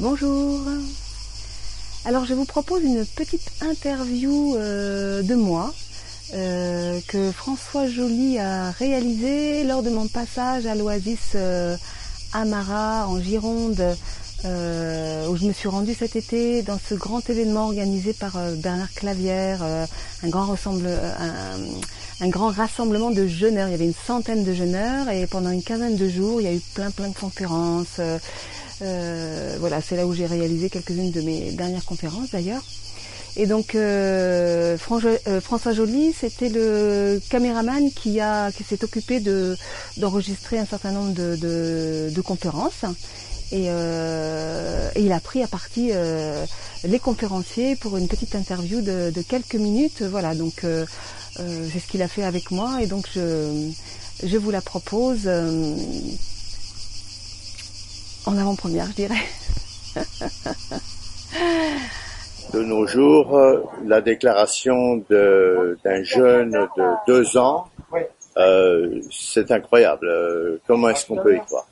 Bonjour. Alors je vous propose une petite interview euh, de moi euh, que François Joly a réalisé lors de mon passage à l'Oasis euh, Amara en Gironde où je me suis rendue cet été dans ce grand événement organisé par Bernard Clavière, un grand un, grand rassemblement de jeûneurs. Il y avait une centaine de jeûneurs et pendant une quinzaine de jours, il y a eu plein plein de conférences. Euh, voilà, c'est là où j'ai réalisé quelques-unes de mes dernières conférences d'ailleurs. Et donc euh, euh, François Joly, c'était le caméraman qui s'est occupé de d'enregistrer un certain nombre de, conférences. Et, il a pris à partie les conférenciers pour une petite interview de, quelques minutes. Voilà, donc c'est ce qu'il a fait avec moi et donc je vous la propose en avant-première, je dirais. de nos jours, euh, la déclaration d'un jeune de deux ans, euh, c'est incroyable. Euh, comment est-ce qu'on peut y croire?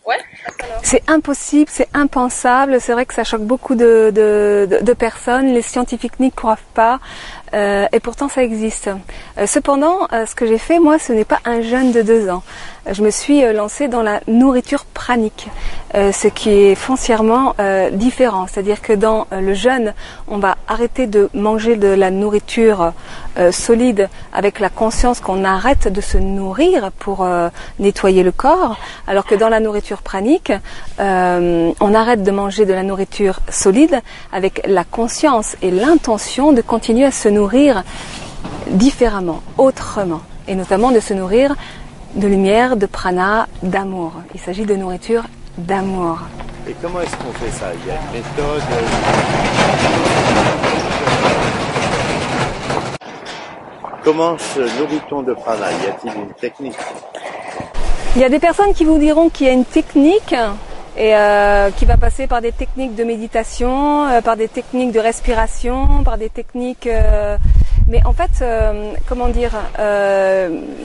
C'est impossible, c'est impensable. C'est vrai que ça choque beaucoup de, de personnes. Les scientifiques n'y croient pas. Euh, et pourtant ça existe. Cependant, ce que j'ai fait, moi, ce n'est pas un jeûne de deux ans. Je me suis lancée dans la nourriture pranique, ce qui est foncièrement différent. C'est-à-dire que dans le jeûne, on va arrêter de manger de la nourriture solide avec la conscience qu'on arrête de se nourrir pour nettoyer le corps, alors que dans la nourriture pranique, on arrête de manger de la nourriture solide avec la conscience et l'intention de continuer à se nourrir nourrir différemment, autrement, et notamment de se nourrir de lumière, de prana, d'amour. Il s'agit de nourriture d'amour. Et comment est-ce qu'on fait ça Il y a une méthode Comment se nourrit-on de prana? Y a-t-il une technique? Il y a des personnes qui vous diront qu'il y a une technique et euh, qui va passer par des techniques de méditation, euh, par des techniques de respiration, par des techniques. Euh, mais en fait, comment dire,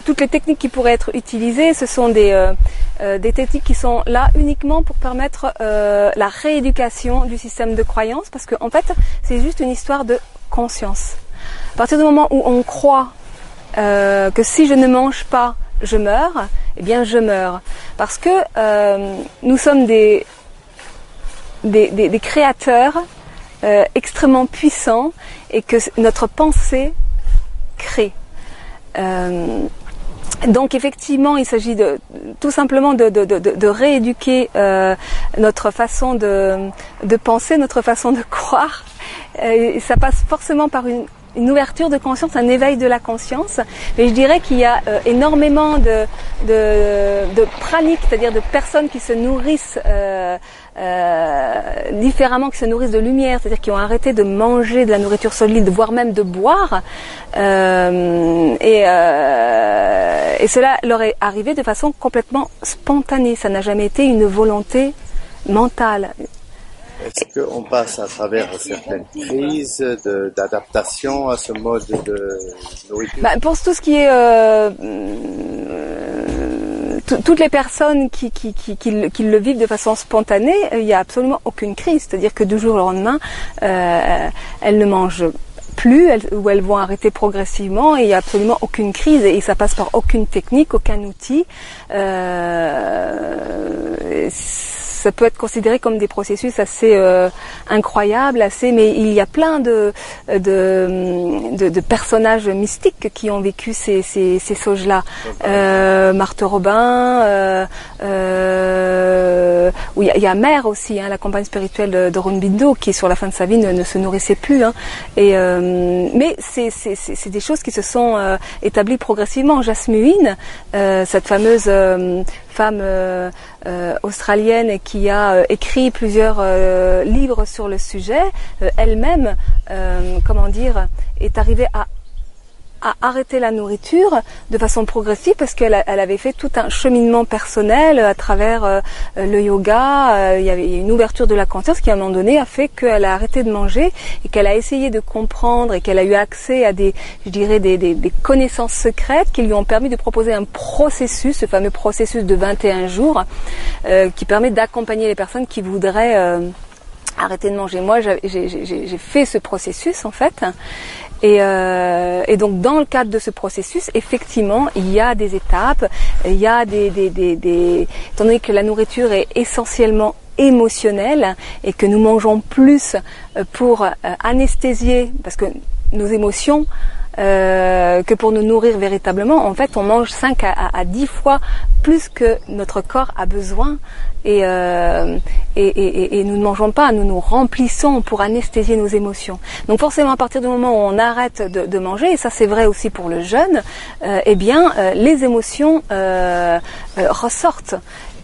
toutes les techniques qui pourraient être utilisées, ce sont des, des techniques qui sont là uniquement pour permettre la rééducation du système de croyance, parce qu'en en fait, c'est juste une histoire de conscience. À partir du moment où on croit que si je ne mange pas, je meurs, eh bien je meurs. Parce que euh, nous sommes des, créateurs euh, extrêmement puissants et que notre pensée crée. Euh, donc effectivement, il s'agit de tout simplement de, rééduquer notre façon de, penser, notre façon de croire. Et ça passe forcément par une une ouverture de conscience, un éveil de la conscience. Mais je dirais qu'il y a euh, énormément de, de, de praniques, c'est-à-dire de personnes qui se nourrissent euh, euh, différemment, qui se nourrissent de lumière, c'est-à-dire qui ont arrêté de manger de la nourriture solide, voire même de boire. et, et cela leur est arrivé de façon complètement spontanée. Ça n'a jamais été une volonté mentale, est-ce qu'on passe à travers certaines crises d'adaptation à ce mode de nourriture? Bah, Pour tout ce qui est... Euh, euh, toutes les personnes qui, qui, qui, qui, le vivent de façon spontanée, il n'y a absolument aucune crise. C'est-à-dire que du jour au lendemain, euh, elles ne mangent plus, elles, ou elles vont arrêter progressivement et il n'y a absolument aucune crise et ça passe par aucune technique, aucun outil. Euh, ça peut être considéré comme des processus assez euh, incroyables, assez, mais il y a plein de, de, de, personnages mystiques qui ont vécu ces, ces, ces sauges-là. Euh, Marthe Robin, euh, euh, il y, a Mère aussi, hein, la compagne spirituelle de, de Bindo, qui sur la fin de sa vie ne, se nourrissait plus. Hein. et, euh, mais c'est des choses qui se sont établies progressivement. Jasmine, cette fameuse femme euh, euh, australienne qui a euh, écrit plusieurs livres sur le sujet, elle-même, comment dire, est arrivée à à arrêter la nourriture de façon progressive parce qu'elle elle avait fait tout un cheminement personnel à travers euh, le yoga. Euh, il y avait une ouverture de la conscience qui à un moment donné a fait qu'elle a arrêté de manger et qu'elle a essayé de comprendre et qu'elle a eu accès à des, je dirais, des, connaissances secrètes qui lui ont permis de proposer un processus, ce fameux processus de 21 jours, euh, qui permet d'accompagner les personnes qui voudraient arrêter de manger. Moi, j'ai fait ce processus en fait. Et, euh, et, donc dans le cadre de ce processus, effectivement, il y a des étapes, il y a des, des, des, des étant donné que la nourriture est essentiellement émotionnelle et que nous mangeons plus euh, pour euh, anesthésier, parce que nos émotions euh, que pour nous nourrir véritablement. En fait, on mange 5 à, à, 10 fois plus que notre corps a besoin et, euh, et, et, et, nous ne mangeons pas, nous nous remplissons pour anesthésier nos émotions. Donc forcément, à partir du moment où on arrête de, manger, et ça c'est vrai aussi pour le jeûne, euh, eh bien les émotions ressortent.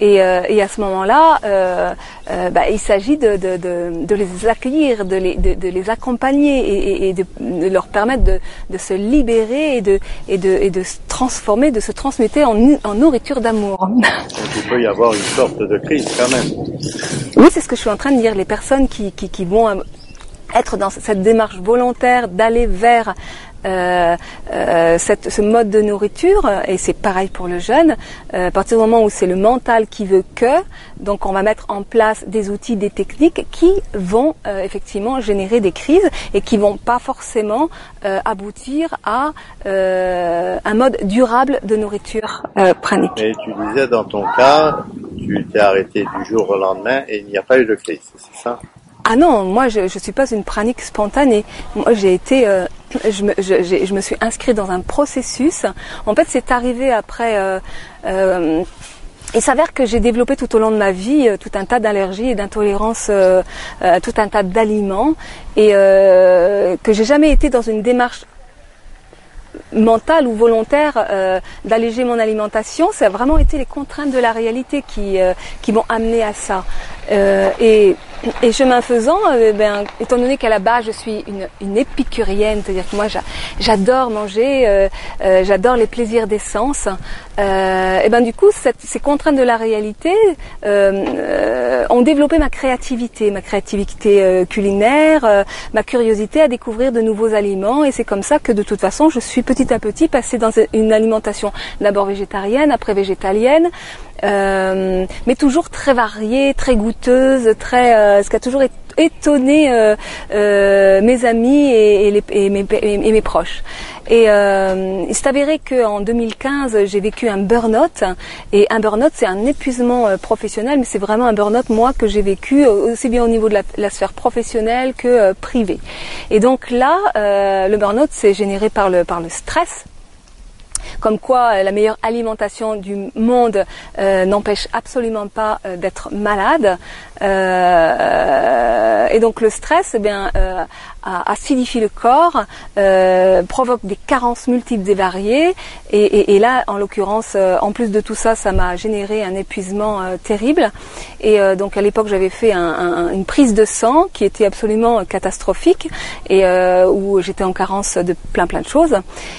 Et, euh, et, à ce moment-là, euh, euh, bah, il s'agit de, de, de, de, les accueillir, de les, de, les accompagner et, et de, leur permettre de, se libérer et de, et, de, et de se transformer, de se transmuter en, en nourriture d'amour. il peut y avoir une sorte de crise quand même. Oui, c'est ce que je suis en train de dire. Les personnes qui, qui, qui vont être dans cette démarche volontaire d'aller vers euh, euh, ce mode de nourriture, et c'est pareil pour le jeûne, euh, à partir du moment où c'est le mental qui veut que, donc on va mettre en place des outils, des techniques qui vont euh, effectivement générer des crises et qui vont pas forcément aboutir à un mode durable de nourriture pranique. Et tu disais dans ton cas, tu t'es arrêté du jour au lendemain et il n'y a pas eu de crise, c'est ça? Ah non, moi je ne suis pas une pranique spontanée. Moi j'ai été, euh, je, me, je, je, me suis inscrite dans un processus. En fait c'est arrivé après. Euh, euh, il s'avère que j'ai développé tout au long de ma vie tout un tas d'allergies et d'intolérances, tout un tas d'aliments, et que j'ai jamais été dans une démarche mentale ou volontaire euh, d'alléger mon alimentation, ça a vraiment été les contraintes de la réalité qui, euh, qui m'ont amené à ça. Euh, et et chemin faisant, euh, ben, étant donné qu'à la base je suis une, une épicurienne, c'est-à-dire que moi j'adore manger, euh, euh, j'adore les plaisirs d'essence, et ben du coup cette, ces contraintes de la réalité ont développé ma créativité, ma créativité culinaire, ma curiosité à découvrir de nouveaux aliments, et c'est comme ça que de toute façon je suis petit à petit passée dans une alimentation d'abord végétarienne, après végétalienne, euh, mais toujours très variée, très goûteuse, très, euh, ce qui a toujours étonné euh, euh, mes amis et, mes, proches. Et il s'est avéré qu'en 2015, j'ai vécu un burn-out. Et un burn-out, c'est un épuisement professionnel, mais c'est vraiment un burn-out, moi, que j'ai vécu aussi bien au niveau de la, la sphère professionnelle que privée. Et donc là, le burn-out, c'est généré par le, par le stress comme quoi euh, la meilleure alimentation du monde euh, n'empêche absolument pas euh, d'être malade. Et donc le stress, eh bien, acidifie le corps, provoque des carences multiples et variées. Et, là, en l'occurrence, en plus de tout ça, ça m'a généré un épuisement terrible. Et donc à l'époque, j'avais fait une prise de sang qui était absolument catastrophique et où j'étais en carence de plein plein de choses.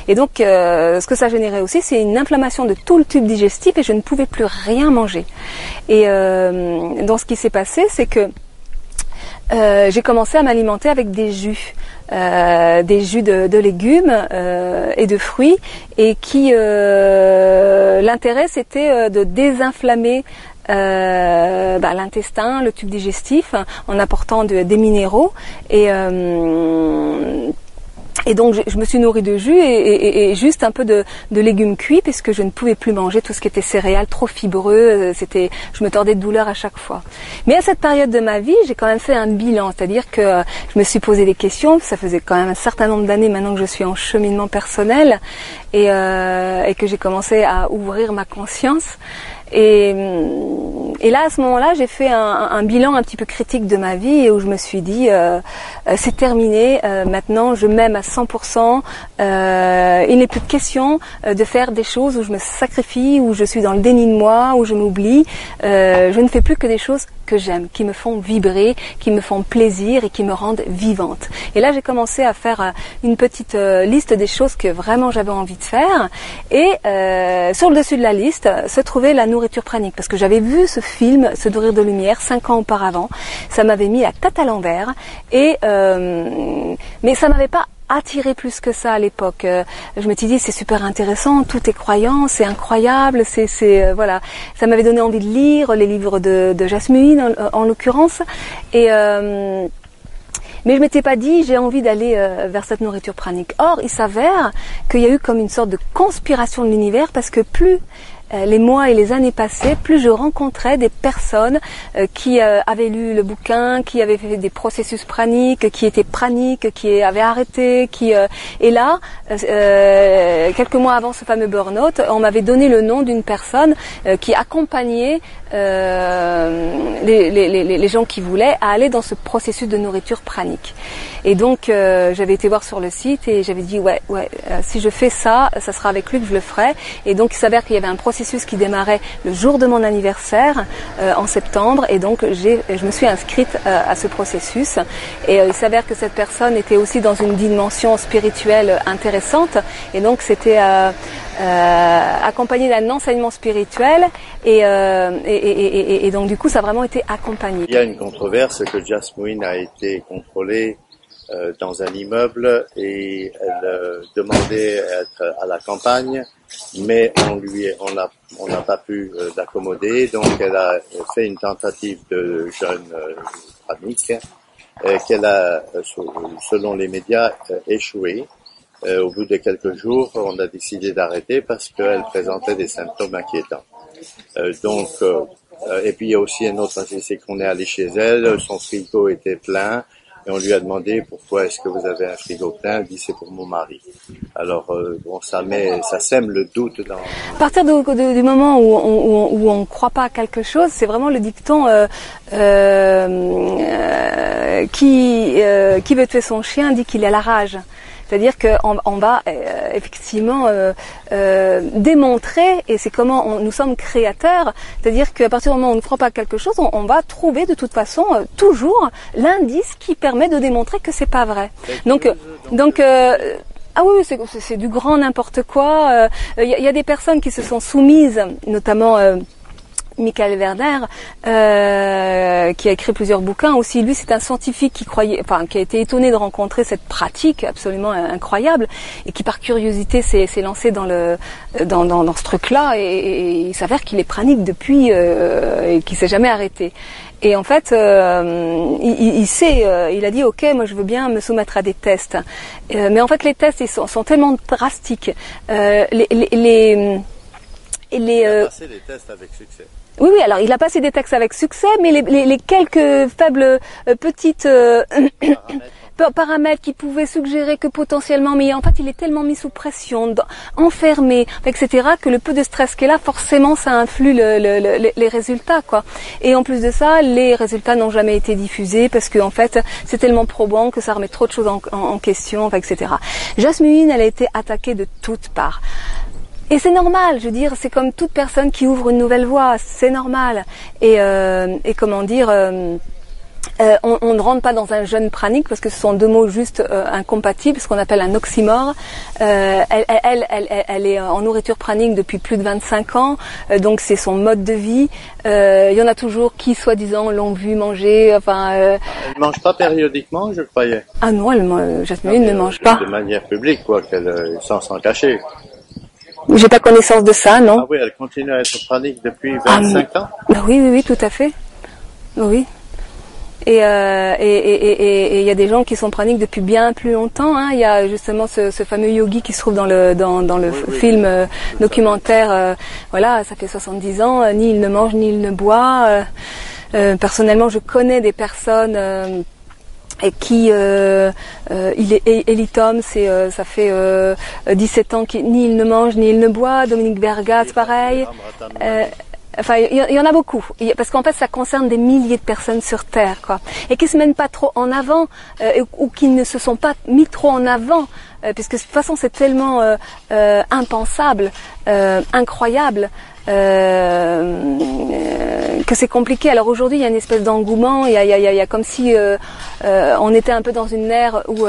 Et donc, ce que ça générait aussi, c'est une inflammation de tout le tube digestif et je ne pouvais plus rien manger. Et euh, donc ce qui s'est passé, c'est que euh, j'ai commencé à m'alimenter avec des jus. Euh, des jus de, légumes et de fruits et qui l'intérêt c'était de désinflammer bah, l'intestin, le tube digestif en apportant des minéraux et et donc je, me suis nourrie de jus et, juste un peu de, légumes cuits puisque je ne pouvais plus manger tout ce qui était céréales, trop fibreux. Euh, c'était, je me tordais de douleur à chaque fois. Mais à cette période de ma vie, j'ai quand même fait un bilan, c'est-à-dire que euh, je me suis posé des questions. Ça faisait quand même un certain nombre d'années maintenant que je suis en cheminement personnel et, euh, et que j'ai commencé à ouvrir ma conscience. Et, et, là, à ce moment-là, j'ai fait un, un, bilan un petit peu critique de ma vie et où je me suis dit, euh, euh c'est terminé, euh, maintenant je m'aime à 100%, euh, il n'est plus de question euh, de faire des choses où je me sacrifie, où je suis dans le déni de moi, où je m'oublie. je ne fais plus que des choses que j'aime, qui me font vibrer, qui me font plaisir et qui me rendent vivante. Et là, j'ai commencé à faire euh, une petite euh, liste des choses que vraiment j'avais envie de faire. Et euh, sur le dessus de la liste se trouvait la nourriture pranique, parce que j'avais vu ce film, Se nourrir de lumière, cinq ans auparavant. Ça m'avait mis à tête à l'envers. Et euh, mais ça m'avait pas attiré plus que ça à l'époque. Euh, je me suis dit c'est super intéressant, tout est croyant, c'est incroyable, c'est c'est euh, voilà, ça m'avait donné envie de lire les livres de, de Jasmine en, l'occurrence et mais je m'étais pas dit j'ai envie d'aller vers cette nourriture pranique. Or, il s'avère qu'il y a eu comme une sorte de conspiration de l'univers parce que plus euh, les mois et les années passées, plus je rencontrais des personnes euh, qui euh, avaient lu le bouquin, qui avaient fait des processus praniques, qui étaient praniques, qui avaient arrêté, qui et là, quelques mois avant ce fameux burn-out, on m'avait donné le nom d'une personne qui accompagnait les, les, gens qui voulaient à aller dans ce processus de nourriture pranique. Et donc j'avais été voir sur le site et j'avais dit ouais ouais si je fais ça, ça sera avec lui que je le ferai. Et donc il s'avère qu'il y avait un processus qui démarrait le jour de mon anniversaire euh, en septembre et donc j'ai, je me suis inscrite euh, à ce processus et euh, il s'avère que cette personne était aussi dans une dimension spirituelle intéressante et donc c'était accompagné d'un enseignement spirituel et, et, et, donc du coup ça a vraiment été accompagné. Il y a une controverse que Jasmine a été contrôlée dans un immeuble et elle demandait être à la campagne mais on lui, on n'a on n'a pas pu euh, l'accommoder, donc elle a fait une tentative de jeune euh, euh qu'elle a, euh, selon les médias, échoué. Au bout de quelques jours, on a décidé d'arrêter parce qu'elle présentait des symptômes inquiétants. donc, et puis il y a aussi un autre c'est qu'on est allé chez elle, son frigo était plein, et on lui a demandé pourquoi est-ce que vous avez un frigo plein? Elle dit c'est pour mon mari. Alors euh, bon, ça met, ça sème le doute dans. À partir du moment où on, où on, croit pas à quelque chose, c'est vraiment le dicton euh, euh, qui qui veut tuer son chien dit qu'il a la rage. C'est-à-dire qu'on on va euh, effectivement euh, euh, démontrer, et c'est comment nous sommes créateurs, c'est-à-dire qu'à partir du moment où on ne croit pas quelque chose, on, va trouver de toute façon toujours l'indice qui permet de démontrer que c'est pas vrai. Donc, donc ah oui, c'est du grand n'importe quoi. Il y, a des personnes qui se sont soumises, notamment Michael Werner, euh, qui a écrit plusieurs bouquins aussi. Lui, c'est un scientifique qui croyait, enfin, qui a été étonné de rencontrer cette pratique absolument incroyable et qui, par curiosité, s'est lancé dans le dans, dans, dans ce truc-là. Et, il s'avère qu'il est pranique depuis euh, et qu'il s'est jamais arrêté. Et en fait, euh, il, il, sait, euh, il a dit, ok, moi je veux bien me soumettre à des tests. Euh, mais en fait, les tests, ils sont, sont tellement drastiques. les, les, les, les, il a passé des tests avec succès. Oui, oui, alors il a passé des textes avec succès, mais les, quelques faibles euh, petites euh, paramètres. qui pouvaient suggérer que potentiellement, mais en fait il est tellement mis sous pression, enfermé, etc., que le peu de stress qu'il a, forcément ça influe les résultats. quoi. Et en plus de ça, les résultats n'ont jamais été diffusés parce qu'en en fait c'est tellement probant que ça remet trop de choses en, question, etc. Jasmine, elle a été attaquée de toutes parts. Et c'est normal, je veux dire, c'est comme toute personne qui ouvre une nouvelle voie, c'est normal. Et, euh, et comment dire, euh, euh, on, ne rentre pas dans un jeune pranique parce que ce sont deux mots juste incompatibles, ce qu'on appelle un oxymore. Elle, elle, elle, elle, est en nourriture pranique depuis plus de 25 ans, donc c'est son mode de vie. Il y en a toujours qui, soi-disant, l'ont vu manger. Enfin, elle ne mange pas périodiquement, je croyais. Ah non, elle, Jasmine ne mange pas. De manière publique, quoi, qu'elle sans s'en cacher. J'ai pas connaissance de ça, non. Ah oui, elle continue à être pranique depuis 25 ah, ans bah Oui, oui, oui, tout à fait. Oui. Et il euh, et, et, et, y a des gens qui sont praniques depuis bien plus longtemps. Hein. Il y a justement ce, ce, fameux yogi qui se trouve dans le, dans, dans le film euh, documentaire. Euh, voilà, ça fait 70 ans, euh, ni il ne mange, ni il ne boit. personnellement, je connais des personnes et qui euh, euh, il est Elitom, c'est euh, ça fait 17 ans qu'il ni il ne mange ni il ne boit. Dominique Bergat, pareil. Enfin, il y, en a beaucoup, parce qu'en fait, ça concerne des milliers de personnes sur Terre, quoi, et qui se mènent pas trop en avant, ou qui ne se sont pas mis trop en avant, puisque de toute façon, c'est tellement impensable, incroyable, euh, que c'est compliqué. Alors aujourd'hui, il y a une espèce d'engouement, il y a, il il y a comme si euh, euh, on était un peu dans une ère où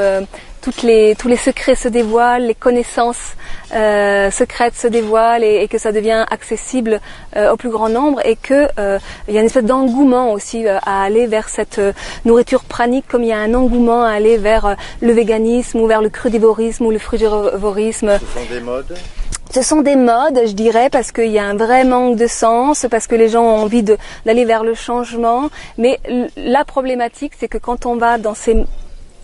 toutes les, tous les secrets se dévoilent, les connaissances euh, secrètes se dévoilent et, que ça devient accessible euh, au plus grand nombre et que il y a une espèce d'engouement aussi à aller vers cette nourriture pranique comme il y a un engouement à aller vers le véganisme ou vers le crudivorisme ou le frugivorisme. Ce sont des modes? Ce sont des modes, je dirais, parce qu'il y a un vrai manque de sens, parce que les gens ont envie d'aller vers le changement. Mais la problématique, c'est que quand on va dans ces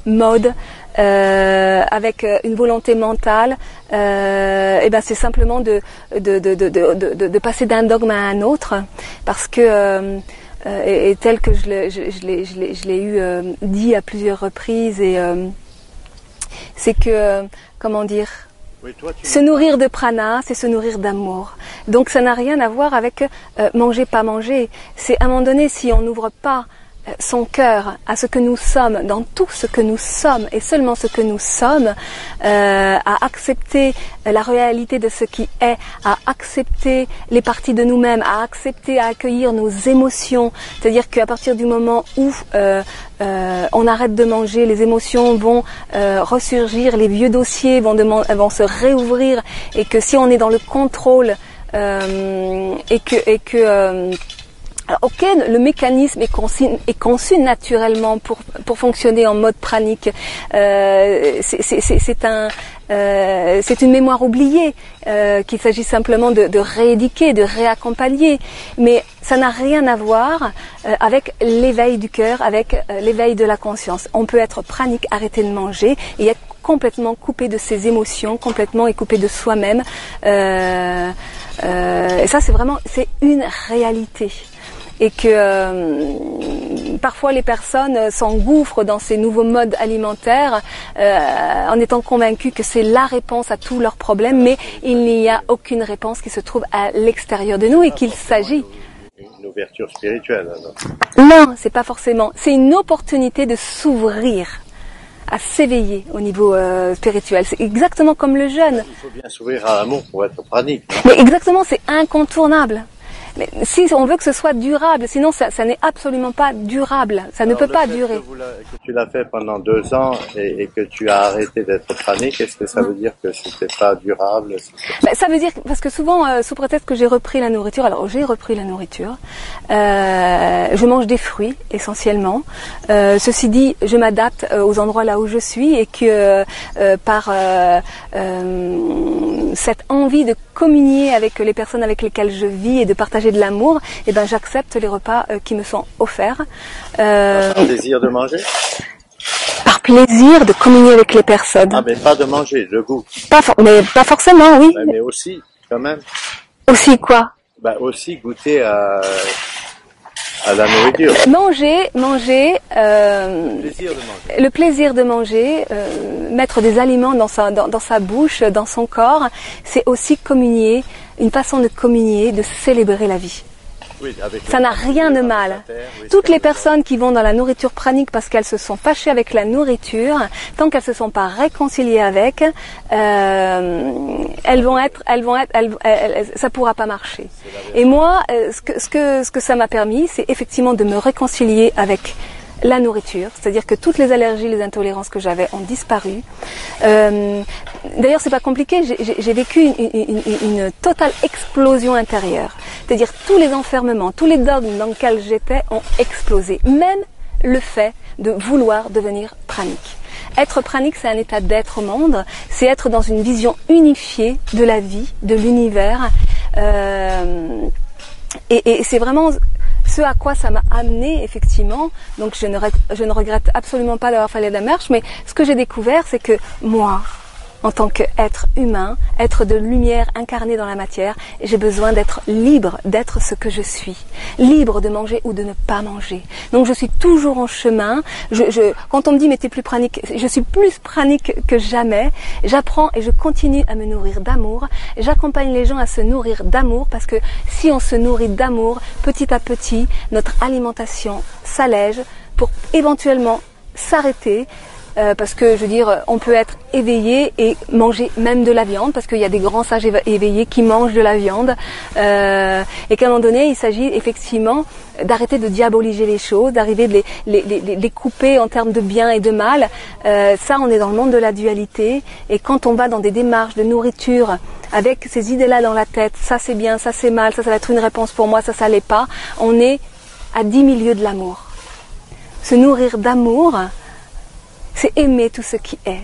modes euh, avec euh, une volonté mentale, euh, et eh ben c'est simplement de de, de, de, de, passer d'un dogme à un autre, parce que euh, et, tel que je l'ai eu dit à plusieurs reprises, et c'est que comment dire se nourrir de prana, c'est se nourrir d'amour. Donc ça n'a rien à voir avec euh, manger, pas manger. C'est à un moment donné, si on n'ouvre pas son cœur à ce que nous sommes, dans tout ce que nous sommes et seulement ce que nous sommes, euh, à accepter la réalité de ce qui est, à accepter les parties de nous-mêmes, à accepter, à accueillir nos émotions. C'est-à-dire qu'à partir du moment où euh, on arrête de manger, les émotions vont ressurgir, les vieux dossiers vont, vont se réouvrir et que si on est dans le contrôle et que, et que ok, le mécanisme est conçu, naturellement pour, pour fonctionner en mode pranique. Euh, c'est un, euh, c'est une mémoire oubliée euh, qu'il s'agit simplement de, de, rééduquer, de réaccompagner. Mais ça n'a rien à voir euh, avec l'éveil du cœur, avec euh, l'éveil de la conscience. On peut être pranique, arrêter de manger et être complètement coupé de ses émotions, complètement et coupé de soi-même. Euh, et ça, c'est vraiment, c'est une réalité et que euh, parfois les personnes s'engouffrent dans ces nouveaux modes alimentaires euh, en étant convaincus que c'est la réponse à tous leurs problèmes, mais il n'y a aucune réponse qui se trouve à l'extérieur de nous et qu'il s'agit une ouverture spirituelle. Alors. Non, c'est pas forcément. C'est une opportunité de s'ouvrir à s'éveiller au niveau euh, spirituel. C'est exactement comme le jeûne. Il faut bien s'ouvrir à l'amour pour être pranique. Mais exactement, c'est incontournable. Mais si on veut que ce soit durable, sinon ça, ça n'est absolument pas durable. Ça ne peut pas durer. Que, tu l'as fait pendant deux ans et, et, que tu as arrêté d'être pranique, est-ce que ça veut dire que c'était pas durable ben, Ça veut dire parce que souvent, euh, sous prétexte que j'ai repris la nourriture, alors j'ai repris la nourriture. Euh, je mange des fruits essentiellement. Euh, ceci dit, je m'adapte euh, aux endroits là où je suis et que euh, par cette envie de communier avec les personnes avec lesquelles je vis et de partager de l'amour, eh ben j'accepte les repas euh, qui me sont offerts. Euh, par plaisir de manger Par plaisir de communier avec les personnes. Ah mais pas de manger, le goût. Pas mais pas forcément, oui. mais aussi, quand même. Aussi quoi? Bah aussi goûter à à la nourriture. Manger, manger, euh, le plaisir de manger, euh, mettre des aliments dans sa, dans, sa bouche, dans son corps, c'est aussi communier, une façon de communier, de célébrer la vie ça n'a rien de mal. Toutes les personnes qui vont dans la nourriture pranique parce qu'elles se sont fâchées avec la nourriture, tant qu'elles se sont pas réconciliées avec, euh, elles vont être, elles vont être, elles, ça pourra pas marcher. Et moi, euh, ce que, ce que, ce que ça m'a permis, c'est effectivement de me réconcilier avec la nourriture, c'est-à-dire que toutes les allergies, les intolérances que j'avais ont disparu. Euh, D'ailleurs, c'est pas compliqué. J'ai vécu une, une, totale explosion intérieure, c'est-à-dire tous les enfermements, tous les dogmes dans lesquels j'étais ont explosé. Même le fait de vouloir devenir pranique. Être pranique, c'est un état d'être au monde, c'est être dans une vision unifiée de la vie, de l'univers. Euh, et, et c'est vraiment ce à quoi ça m'a amené effectivement. Donc je ne, je ne regrette absolument pas d'avoir fallu la marche, mais ce que j'ai découvert, c'est que moi, en tant qu'être humain, être de lumière incarnée dans la matière, j'ai besoin d'être libre, d'être ce que je suis, libre de manger ou de ne pas manger. Donc je suis toujours en chemin. Je, je, quand on me dit mais t'es plus pranique, je suis plus pranique que jamais. J'apprends et je continue à me nourrir d'amour. J'accompagne les gens à se nourrir d'amour parce que si on se nourrit d'amour, petit à petit, notre alimentation s'allège pour éventuellement s'arrêter euh, parce que je veux dire, on peut être éveillé et manger même de la viande, parce qu'il y a des grands sages éveillés qui mangent de la viande, euh, et qu'à un moment donné, il s'agit effectivement d'arrêter de diaboliser les choses, d'arriver de les, les, les, couper en termes de bien et de mal. Euh, ça, on est dans le monde de la dualité, et quand on va dans des démarches de nourriture avec ces idées-là dans la tête, ça c'est bien, ça c'est mal, ça ça va être une réponse pour moi, ça ça l'est pas, on est à dix milieux de l'amour. Se nourrir d'amour, c'est aimer tout ce qui est.